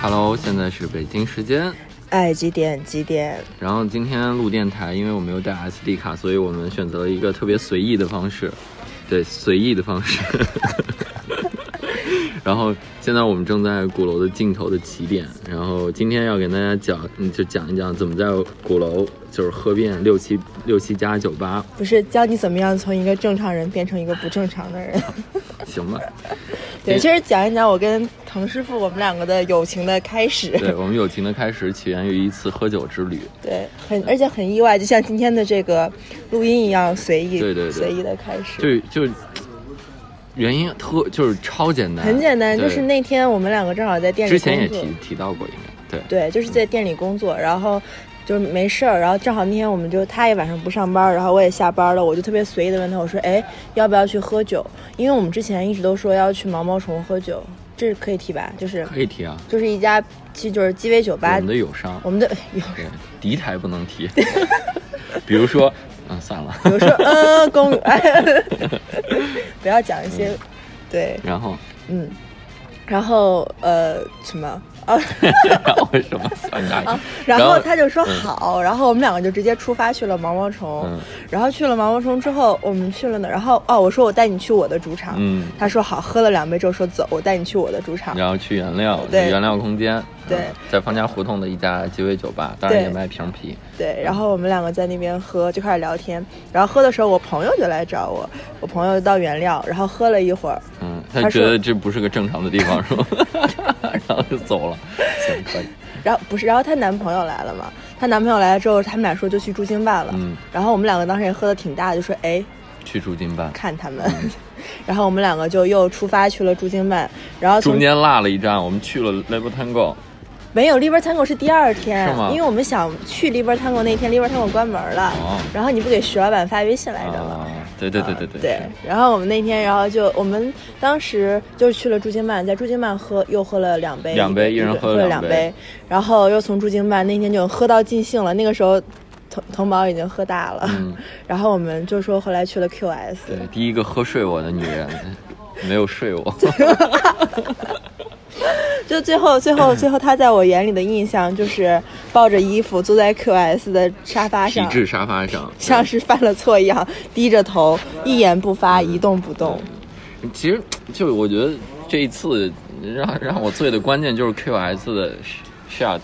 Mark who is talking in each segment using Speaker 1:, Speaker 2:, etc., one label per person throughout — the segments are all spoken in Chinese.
Speaker 1: Hello，现在是北京时间。
Speaker 2: 哎，几点？几点？
Speaker 1: 然后今天录电台，因为我没有带 SD 卡，所以我们选择了一个特别随意的方式，对，随意的方式。然后现在我们正在鼓楼的尽头的起点，然后今天要给大家讲，嗯就讲一讲怎么在鼓楼就是喝遍六七六七家酒吧，
Speaker 2: 不是教你怎么样从一个正常人变成一个不正常的人。
Speaker 1: 行吧？
Speaker 2: 对，其实讲一讲我跟滕师傅我们两个的友情的开始。
Speaker 1: 对我们友情的开始起源于一次喝酒之旅。
Speaker 2: 对，很而且很意外，就像今天的这个录音一样随意，
Speaker 1: 对对对
Speaker 2: 随意的开始。
Speaker 1: 就就原因特就是超简单，
Speaker 2: 很简单，就是那天我们两个正好在店里
Speaker 1: 之前也提提到过，应该对。
Speaker 2: 对，就是在店里工作，然后就是没事儿，然后正好那天我们就他也晚上不上班，然后我也下班了，我就特别随意的问他，我说，哎，要不要去喝酒？因为我们之前一直都说要去毛毛虫喝酒，这是可以提吧？就是
Speaker 1: 可以提啊，
Speaker 2: 就是一家其实就是鸡尾酒吧
Speaker 1: 我们，的友商，
Speaker 2: 我们的友
Speaker 1: 商敌台不能提，比如说，嗯，算了，
Speaker 2: 比如说嗯 公园，不要讲一些对
Speaker 1: 然后
Speaker 2: 嗯，然后呃什么 啊？
Speaker 1: 然后为什么
Speaker 2: 然后他就说
Speaker 1: 嗯。
Speaker 2: 好，然后我们两个就直接出发去了毛毛虫，
Speaker 1: 嗯。
Speaker 2: 然后去了毛毛虫之后，我们去了哪？然后哦，我说我带你去我的主场，
Speaker 1: 嗯。
Speaker 2: 他说好，喝了两杯之后说走，我带你去我的主场，
Speaker 1: 然后去原料，
Speaker 2: 对。
Speaker 1: 原料空间，
Speaker 2: 对。
Speaker 1: 嗯。在方家胡同的一家鸡尾酒吧，当然
Speaker 2: 对。
Speaker 1: 也卖瓶啤，
Speaker 2: 对，然后我们两个在那边喝，就开始聊天，然后喝的时候，我朋友就来找我，我朋友到原料，然后喝了一会儿，
Speaker 1: 嗯，
Speaker 2: 他
Speaker 1: 觉得这不是个正常的地方，是吧？然后就走了，行，可以，
Speaker 2: 然后不是，然后她男朋友来了嘛，她男朋友来了之后，他们俩说就去驻京办了，
Speaker 1: 嗯。
Speaker 2: 然后我们两个当时也喝的挺大，就说哎
Speaker 1: 去驻京办，
Speaker 2: 看他们，然后我们两个就又出发去了驻京办，然后
Speaker 1: 中间落了一站，我们去了 Label Tango，
Speaker 2: 没有 Liber Tango 是第二天，
Speaker 1: 是吗？
Speaker 2: 因为我们想去 Liber Tango 那天 Liber Tango 关门了，
Speaker 1: 哦。
Speaker 2: 然后你不给徐老板发微信来着吗？
Speaker 1: 啊，对对对对对
Speaker 2: 对，然后我们那天，然后就我们当时就去了驻京办，在驻京办喝又喝了两杯，
Speaker 1: 两杯
Speaker 2: 一
Speaker 1: 一人喝了两杯。
Speaker 2: 然后又从驻京办那天就喝到尽兴了，那个时候同同宝已经喝大了，
Speaker 1: 嗯。
Speaker 2: 然后我们就说后来去了 QS，
Speaker 1: 对，第一个喝睡我的女人，没有睡我，
Speaker 2: 就最后 最后最后他在我眼里的印象就是抱着衣服坐在 QS 的沙发上，
Speaker 1: 皮质沙发上，
Speaker 2: 像是犯了错一样低着头，一言不发，一动不动。
Speaker 1: 其实就我觉得这一次让让我醉的关键就是 QS 的 shot，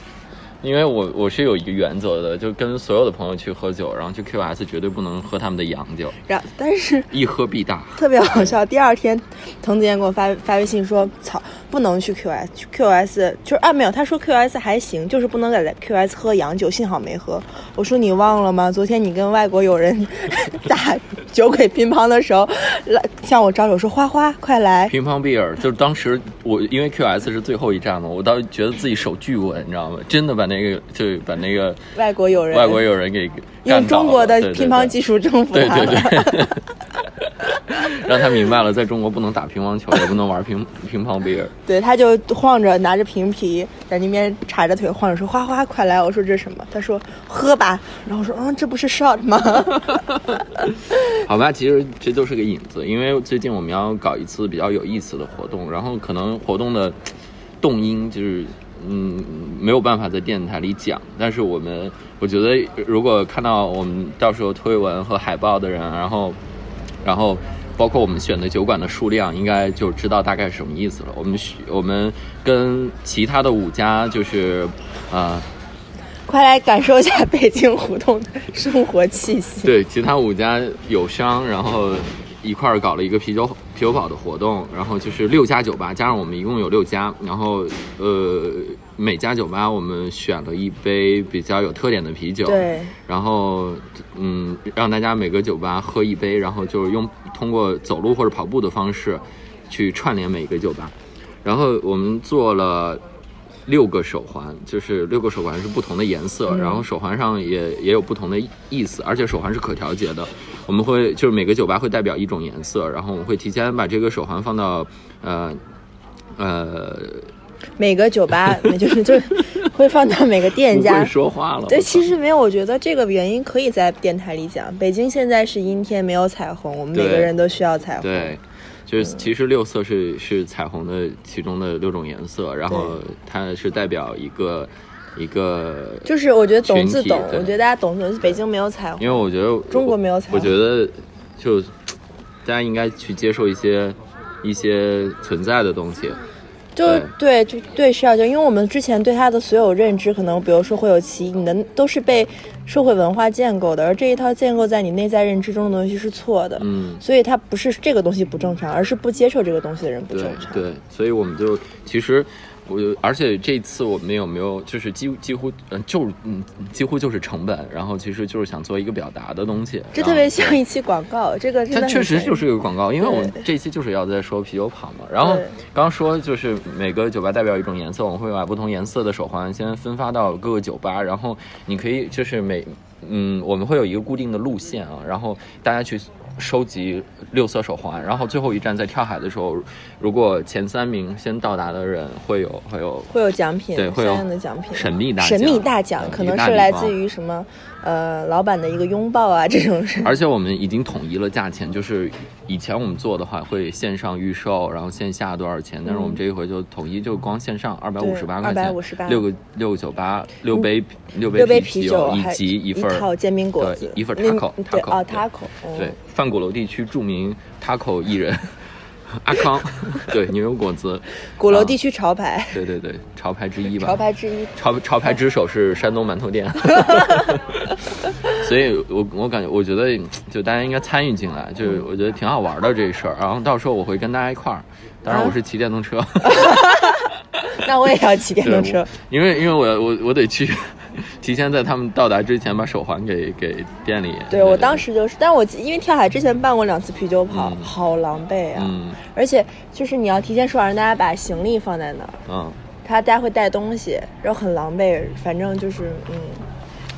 Speaker 1: 因为我我是有一个原则的，就跟所有的朋友去喝酒，然后去 QS 绝对不能喝他们的洋酒，
Speaker 2: 然但是
Speaker 1: 一喝必大。
Speaker 2: 特别好笑。第二天，滕子健给我发发微信说：“操，不能去 QS，去 QS 就是啊，没有，他说 QS 还行，就是不能在 QS 喝洋酒，幸好没喝。”我说：“你忘了吗？昨天你跟外国友人 打酒鬼乒乓的时候，来向我招手说：‘花花，快来
Speaker 1: 乒乓比尔，就是当时我因为 QS 是最后一站嘛，我倒觉得自己手巨稳，你知道吗？真的把那个就把那个！’
Speaker 2: 外国友人，
Speaker 1: 外国友人给
Speaker 2: 用中国的乒乓技术征服
Speaker 1: 对
Speaker 2: 他
Speaker 1: 对
Speaker 2: 对。
Speaker 1: 对，让他明白了，在中国不能打乒乓球，也不能玩乒 乒乓。
Speaker 2: 对，他就晃着拿着瓶啤在那边叉着腿晃着说：“花花，快来！”我说：“这是什么？”他说：“喝吧。”然后我说：“嗯，这不是 shot 吗？”
Speaker 1: 好吧，其实这都是个引子，因为最近我们要搞一次比较有意思的活动，然后可能活动的动因就是。嗯，没有办法在电台里讲，但是我们我觉得，如果看到我们到时候推文和海报的人，然后，然后包括我们选的酒馆的数量，应该就知道大概是什么意思了。我们选我们跟其他的五家就是，呃，
Speaker 2: 快来感受一下北京胡同的生活气息。
Speaker 1: 对，其他五家友商，然后一块儿搞了一个啤酒啤酒堡的活动，然后就是六家酒吧，加上我们一共有六家，然后呃每家酒吧我们选了一杯比较有特点的啤酒，
Speaker 2: 对，
Speaker 1: 然后嗯让大家每个酒吧喝一杯，然后就是用通过走路或者跑步的方式去串联每个酒吧，然后我们做了六个手环，就是六个手环是不同的颜色，
Speaker 2: 嗯
Speaker 1: 然后手环上也也有不同的意思，而且手环是可调节的。我们会就是每个酒吧会代表一种颜色，然后我们会提前把这个手环放到呃呃，
Speaker 2: 每个酒吧 就是就是会放到每个店家。
Speaker 1: 说话了。
Speaker 2: 对，其实没有，我觉得这个原因可以在电台里讲。北京现在是阴天，没有彩虹，我们每个人都需要彩虹。
Speaker 1: 对，就是其实六色是是彩虹的其中的六种颜色，然后它是代表一个一个，
Speaker 2: 就是我觉得懂自懂，我觉得大家懂。北京没有彩虹，
Speaker 1: 因为我觉得
Speaker 2: 中国没有彩虹
Speaker 1: 我觉得就大家应该去接受一些一些存在的东西。
Speaker 2: 就对，就对是要就，因为我们之前对它的所有认知，可能比如说会有歧义，你的都是被社会文化建构的，而这一套建构在你内在认知中的东西是错的。
Speaker 1: 嗯，
Speaker 2: 所以它不是这个东西不正常，而是不接受这个东西的人不正常。
Speaker 1: 对，所以我们就其实。我而且这次我们有没有就是几几乎嗯就是嗯几乎就是成本，然后其实就是想做一个表达的东西，
Speaker 2: 这特别像一期广告，这个
Speaker 1: 它确实就是一个广告，因为我们这一期就是要在说啤酒跑嘛。然后刚刚说就是每个酒吧代表一种颜色，我们会把不同颜色的手环先分发到各个酒吧，然后你可以就是每嗯我们会有一个固定的路线啊，然后大家去。收集六色手环，然后最后一站在跳海的时候，如果前三名先到达的人会有会有
Speaker 2: 会有奖品，
Speaker 1: 对会有
Speaker 2: 相应的奖品，
Speaker 1: 神秘大
Speaker 2: 神秘
Speaker 1: 奖
Speaker 2: 大奖
Speaker 1: 嗯
Speaker 2: 可能是来自于什么呃老板的一个拥抱啊这种事。
Speaker 1: 而且我们已经统一了价钱，就是以前我们做的话会线上预售，然后线下多少钱，但是我们这一回就统一就光线上二百五十八块钱，
Speaker 2: 二百五十八。
Speaker 1: 六个六个酒吧，六杯六
Speaker 2: 六杯
Speaker 1: 啤
Speaker 2: 啤酒
Speaker 1: 以及一份
Speaker 2: 煎饼果子。
Speaker 1: 对，一份
Speaker 2: 那
Speaker 1: taco taco
Speaker 2: 哦
Speaker 1: 对。
Speaker 2: taco，嗯
Speaker 1: 对，范鼓楼地区著名 taco 艺人阿康，对牛油果子，啊
Speaker 2: 鼓楼地区潮牌，
Speaker 1: 对对对，潮牌之一吧，
Speaker 2: 潮牌之一。
Speaker 1: 潮潮牌之首是山东馒头店，所以我我感觉我觉得就大家应该参与进来，就是我觉得挺好玩的这事儿。然后到时候我会跟大家一块儿，当然我是骑电动车，
Speaker 2: 那我也要骑电动车。
Speaker 1: 因为因为我我我得去提前在他们到达之前把手环给给店里。
Speaker 2: 对我当时就是，但我因为跳海之前办过两次啤酒跑，
Speaker 1: 嗯
Speaker 2: 好狼狈啊！
Speaker 1: 嗯
Speaker 2: 而且就是你要提前说好让大家把行李放在那儿，
Speaker 1: 嗯，
Speaker 2: 他大家会带东西，然后很狼狈，反正就是嗯，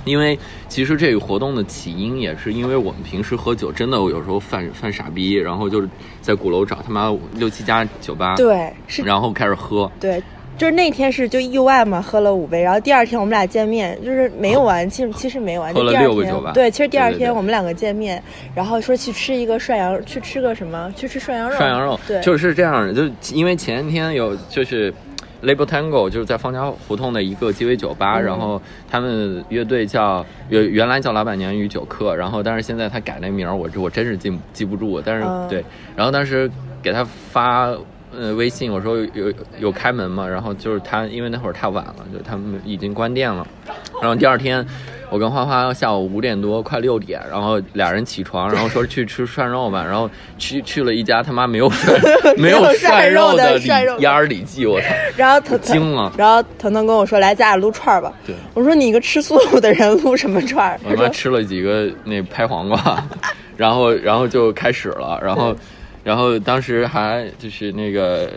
Speaker 1: 因为其实这个活动的起因也是因为我们平时喝酒真的有时候犯犯傻逼，然后就是在鼓楼找他妈六七家酒吧，，
Speaker 2: 对，是，
Speaker 1: 然后开始喝。
Speaker 2: 对。就是那天是就意外嘛，喝了五杯，然后第二天我们俩见面，就是没有完，其实其实没完，
Speaker 1: 喝了
Speaker 2: 就第二天
Speaker 1: 六个酒吧。
Speaker 2: 对，其实第二天我们两个见面，然后说去吃一个涮羊，去吃个什么，去吃涮羊肉，
Speaker 1: 涮羊肉，
Speaker 2: 对，
Speaker 1: 就是这样的，就因为前天有就是 Label Tango，就是在方家胡同的一个鸡尾酒吧，
Speaker 2: 嗯。
Speaker 1: 然后他们乐队叫原原来叫老板娘与酒客，然后但是现在他改那名儿，我我真是记记不住，但是、
Speaker 2: 嗯。
Speaker 1: 对，然后当时给他发。呃，微信我说有有有开门嘛？然后就是他，因为那会儿太晚了，就他们已经关店了。然后第二天，我跟花花下午五点多快六点，然后俩人起床，然后说去吃涮肉吧，然后去去了一家他妈没有涮没有涮肉的里鸭儿里记，我操！
Speaker 2: 然后腾
Speaker 1: 惊了
Speaker 2: 然后腾腾跟我说：“来，咱俩撸串儿吧。”
Speaker 1: 对
Speaker 2: 我说：“你一个吃素的人撸什么串儿？”
Speaker 1: 我他妈吃了几个那拍黄瓜，然后然后就开始了，然后。然后当时还就是那个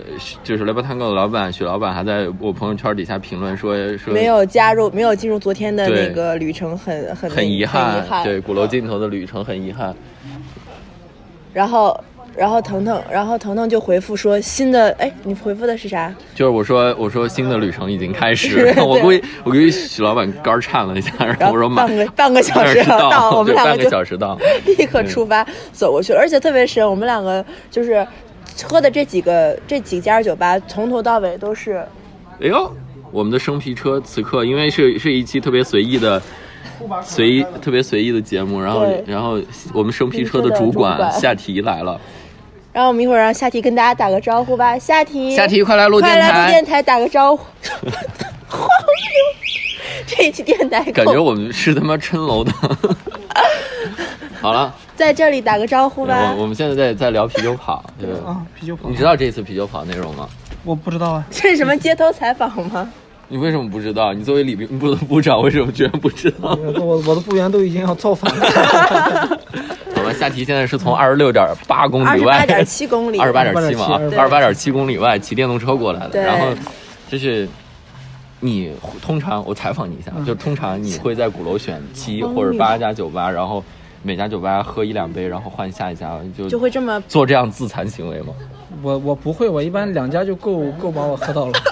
Speaker 1: 就是雷波探戈的老板许老板还在我朋友圈底下评论说说
Speaker 2: 没有加入，没有进入昨天的那个旅程很，很
Speaker 1: 遗，憾。对鼓楼尽头的旅程很遗憾。
Speaker 2: 然后，然后腾腾，然后腾腾就回复说：“新的，哎，你回复的是啥？
Speaker 1: 就是我说我说新的旅程已经开始 我估计我估计许老板肝儿颤了一下，然
Speaker 2: 然后
Speaker 1: 后我说马
Speaker 2: 半个 半个小时
Speaker 1: 到，
Speaker 2: 到，我们
Speaker 1: 对半个
Speaker 2: 两个就
Speaker 1: 小时到，
Speaker 2: 立刻出发走过去，而且特别神，我们两个就是喝的这几个这几家酒吧，从头到尾都是
Speaker 1: 哎呦，我们的生皮车此刻因为是是一期特别随意的。随意特别随意的节目，然后然后我们生皮车的主管
Speaker 2: 主管。
Speaker 1: 夏提来了，
Speaker 2: 然后我们一会儿让夏提跟大家打个招呼吧，夏提，
Speaker 1: 夏提快来录
Speaker 2: 快
Speaker 1: 电台快
Speaker 2: 来录电，台打个招呼。黄牛，这一期电台
Speaker 1: 感觉我们是他妈撑楼的。好了，
Speaker 2: 在这里打个招呼吧
Speaker 1: 我。我们现在在在聊啤酒跑，对吧？
Speaker 3: 啊，啤酒跑
Speaker 1: 你，知道这次啤酒跑内容吗？
Speaker 3: 我不知道啊，
Speaker 2: 这是什么街头采访吗？
Speaker 1: 你为什么不知道？你作为礼宾部的部长，为什么居然不知道？
Speaker 3: 我我我的部员都已经要造反了。
Speaker 1: 夏提现在是从二十六点八公里外，
Speaker 2: 十八点七公里，
Speaker 1: 二十八点七嘛
Speaker 3: ，28.7
Speaker 1: 二十八点七公里外骑电动车过来的。然后，就是你通常我采访你一下，
Speaker 3: 嗯
Speaker 1: 就通常你会在鼓楼选七或者八家酒吧，然后每家酒吧喝一两杯，然后换下一家，就
Speaker 2: 就会这么
Speaker 1: 做这样自残行为吗？
Speaker 3: 我我不会，我一般两家就够够把我喝到了。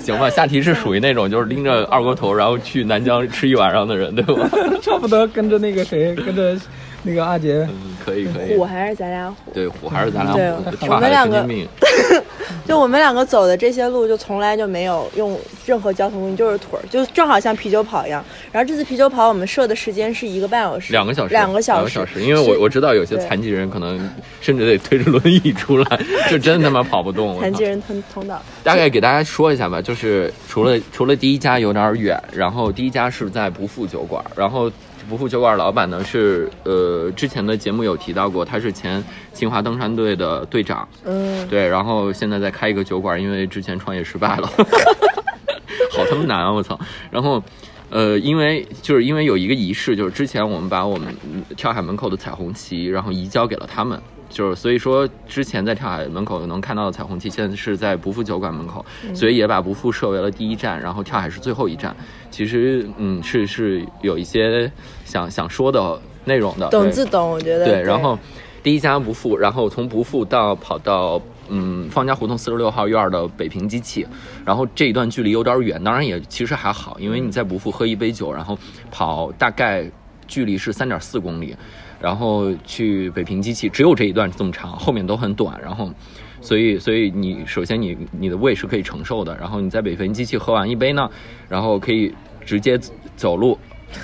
Speaker 1: 行吧，下题是属于那种就是拎着二锅头，然后去南疆吃一晚上的人，对吧？
Speaker 3: 差不多跟着那个谁，跟着那个阿杰，
Speaker 1: 嗯，可以可以
Speaker 2: 虎，还是咱俩虎？
Speaker 1: 对虎还是咱俩
Speaker 2: 对
Speaker 1: 虎，
Speaker 2: 我们两个。就我们两个走的这些路，就从来就没有用任何交通工具，就是腿儿，就正好像啤酒跑一样。然后这次啤酒跑我们设的时间是一个半小时，
Speaker 1: 两个小时，
Speaker 2: 两个小
Speaker 1: 两个小时，因为我我知道有些残疾人可能甚至得推着轮椅出来，就真他妈跑不动。我操
Speaker 2: 残疾人通通道。
Speaker 1: 大概给大家说一下吧，就是除了除了第一家有点远，然后第一家是在不负酒馆，然后不负酒馆老板呢是呃之前的节目有提到过，他是前清华登山队的队长，
Speaker 2: 嗯，
Speaker 1: 对，然后现在在开一个酒馆，因为之前创业失败了，好他妈难啊！我操，然后。呃，因为就是因为有一个仪式，就是之前我们把我们嗯跳海门口的彩虹旗，然后移交给了他们，就是所以说之前在跳海门口能看到的彩虹旗，现在是在不负酒馆门口，所以也把不负设为了第一站，然后跳海是最后一站。其实嗯是是有一些想想说的内容的，
Speaker 2: 懂自懂，我觉得。
Speaker 1: 对，然后第一家不负，然后从不负到跑到嗯方家胡同四十六号院儿的北平机器，然后这一段距离有点远，当然也其实还好，因为你在不负喝一杯酒，然后跑大概距离是三点四公里，然后去北平机器只有这一段这么长，后面都很短，然后。所以，所以你首先你你的胃是可以承受的，然后你在北平机器喝完一杯呢，然后可以直接走路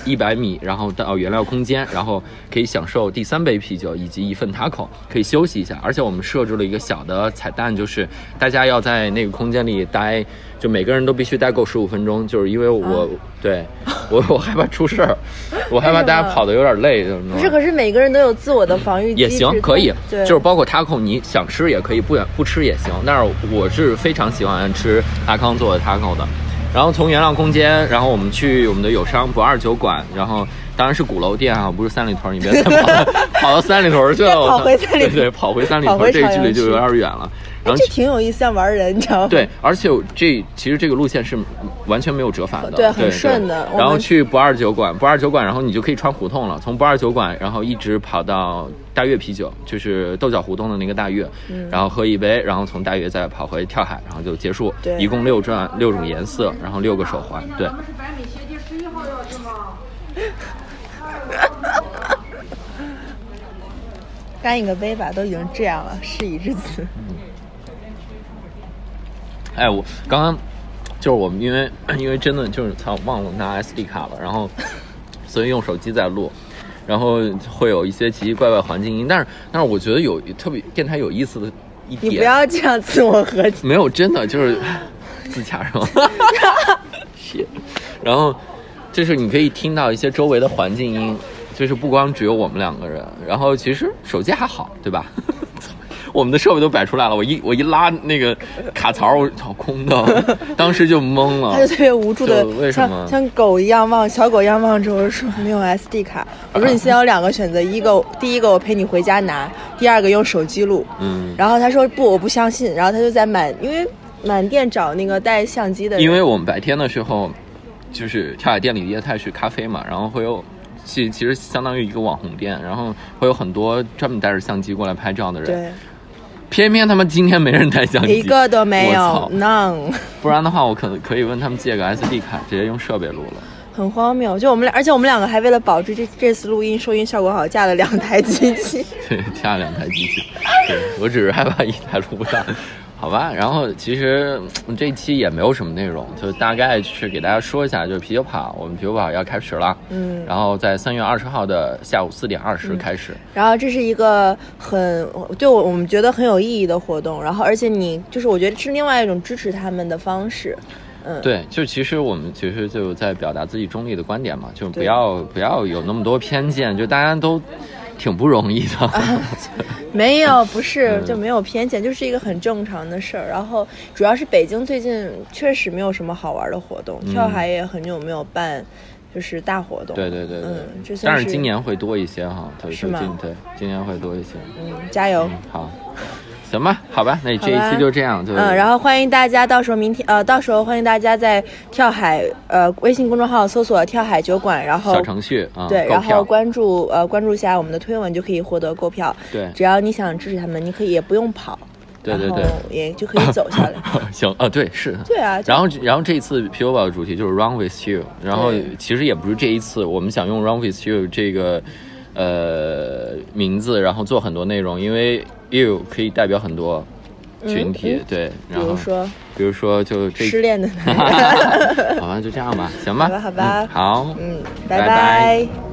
Speaker 1: 一百米，然后到原料空间，然后可以享受第三杯啤酒以及一份 taco，可以休息一下。而且我们设置了一个小的彩蛋，就是大家要在那个空间里待，就每个人都必须待够十五分钟，就是因为我、
Speaker 2: 啊
Speaker 1: 对我 我害怕出事儿，我害怕大家跑的有点累，不
Speaker 2: 不是，可是每个人都有自我的防御。
Speaker 1: 也行，可以，
Speaker 2: 对，
Speaker 1: 就是包括 taco，你想吃也可以，不不吃也行。但是我是非常喜欢吃阿康做的 taco 的。然后从原料空间，然后我们去我们的友商不二酒馆，然后当然是鼓楼店啊，不是三里屯，你别再跑到 跑到三里屯去了，我操
Speaker 2: 跑回三里屯
Speaker 1: 对对，跑回三里屯，这个距离就有点远了。然后
Speaker 2: 哎这挺有意思，像玩人，你知道吗？
Speaker 1: 对，而且这其实这个路线是完全没有折返的，
Speaker 2: 对很顺的
Speaker 1: 然后去不二酒馆，不二酒馆，然后你就可以穿胡同了，从不二酒馆，然后一直跑到大悦啤酒，就是豆角胡同的那个大悦，
Speaker 2: 嗯
Speaker 1: 然后喝一杯，然后从大悦再跑回跳海，然后就结束。
Speaker 2: 对
Speaker 1: 一共六转，六种颜色，然后六个手环，对。
Speaker 4: 是百米斜街十一号钥匙吗？
Speaker 2: 干一个杯吧，都已经这样了，事已至此。
Speaker 1: 哎，我刚刚就是我们因为因为真的就是操忘了拿 SD 卡了，然后所以用手机在录，然后会有一些奇奇怪怪环境音，但是但是我觉得有特别电台有意思的一点，
Speaker 2: 你不要这样自我和解。
Speaker 1: 没有真的就是自洽是吗？是，然后就是你可以听到一些周围的环境音，就是不光只有我们两个人，然后其实手机还好，对吧？我们的设备都摆出来了，我一我一拉那个卡槽，我操空的，当时就懵了。
Speaker 2: 他就特别无助的
Speaker 1: 就为，什么
Speaker 2: 像像狗一样望小狗一样望着我说没有 SD 卡。我说你现在有两个选择，一个第一个我陪你回家拿，第二个用手机录。
Speaker 1: 嗯，
Speaker 2: 然后他说不，我不相信。然后他就在满因为满店找那个带相机的人，
Speaker 1: 因为我们白天的时候，就是跳海店里业态是咖啡嘛，然后会有。其其实相当于一个网红店，然后会有很多专门带着相机过来拍照的人，
Speaker 2: 对
Speaker 1: 偏偏他们今天没人带相机，
Speaker 2: 一个都没有
Speaker 1: 我操
Speaker 2: ，none，
Speaker 1: 不然的话，我可能可以问他们借个 SD 卡，直接用设备录了。
Speaker 2: 很荒谬。就我们俩，而且我们两个还为了保持这这次录音收音效果好，架了两台机器。
Speaker 1: 对，架了两台机器。对我只是害怕一台录不上，好吧。然后其实嗯这一期也没有什么内容，就大概是给大家说一下，就是啤酒跑，我们啤酒跑要开始了。
Speaker 2: 嗯
Speaker 1: 然后在三月二十号的下午四点二十开始。
Speaker 2: 然后这是一个很对我我们觉得很有意义的活动，然后而且你就是我觉得是另外一种支持他们的方式，嗯，
Speaker 1: 对，就其实我们其实就在表达自己中立的观点嘛，就不要不要有那么多偏见，就大家都挺不容易的。
Speaker 2: 没有不是
Speaker 1: 嗯。
Speaker 2: 就没有偏见，就是一个很正常的事儿。然后主要是北京最近确实没有什么好玩的活动，跳海也很久没有办就是大活动，
Speaker 1: 对对对对，
Speaker 2: 嗯，
Speaker 1: 但是今年会多一些哈，对，
Speaker 2: 是吗？
Speaker 1: 对今年会多一些。
Speaker 2: 嗯加油，
Speaker 1: 好，行吧，好吧，那这一期就这样，就
Speaker 2: 嗯，然后欢迎大家到时候明天呃，到时候欢迎大家在跳海呃微信公众号搜索“跳海酒馆”，然后
Speaker 1: 小程序啊，
Speaker 2: 对，然后关注呃关注一下我们的推文，就可以获得购票。
Speaker 1: 对
Speaker 2: 只要你想支持他们，你可以也不用跑，
Speaker 1: 对对对
Speaker 2: 也就可以走下来。
Speaker 1: 行啊，对是。
Speaker 2: 对啊，
Speaker 1: 然后，然后这一次啤酒宝的主题就是 Run with You，然后其实也不是这一次，我们想用 Run with You 这个呃名字，然后做很多内容，因为 You 可以代表很多群体，
Speaker 2: 嗯嗯
Speaker 1: 对，然后
Speaker 2: 如说
Speaker 1: 比如说就这，
Speaker 2: 失恋的男人。
Speaker 1: 好吧，就这样吧，行吧，
Speaker 2: 好吧好吧。
Speaker 1: 嗯好，
Speaker 2: 嗯，
Speaker 1: 拜
Speaker 2: 拜。
Speaker 1: 拜
Speaker 2: 拜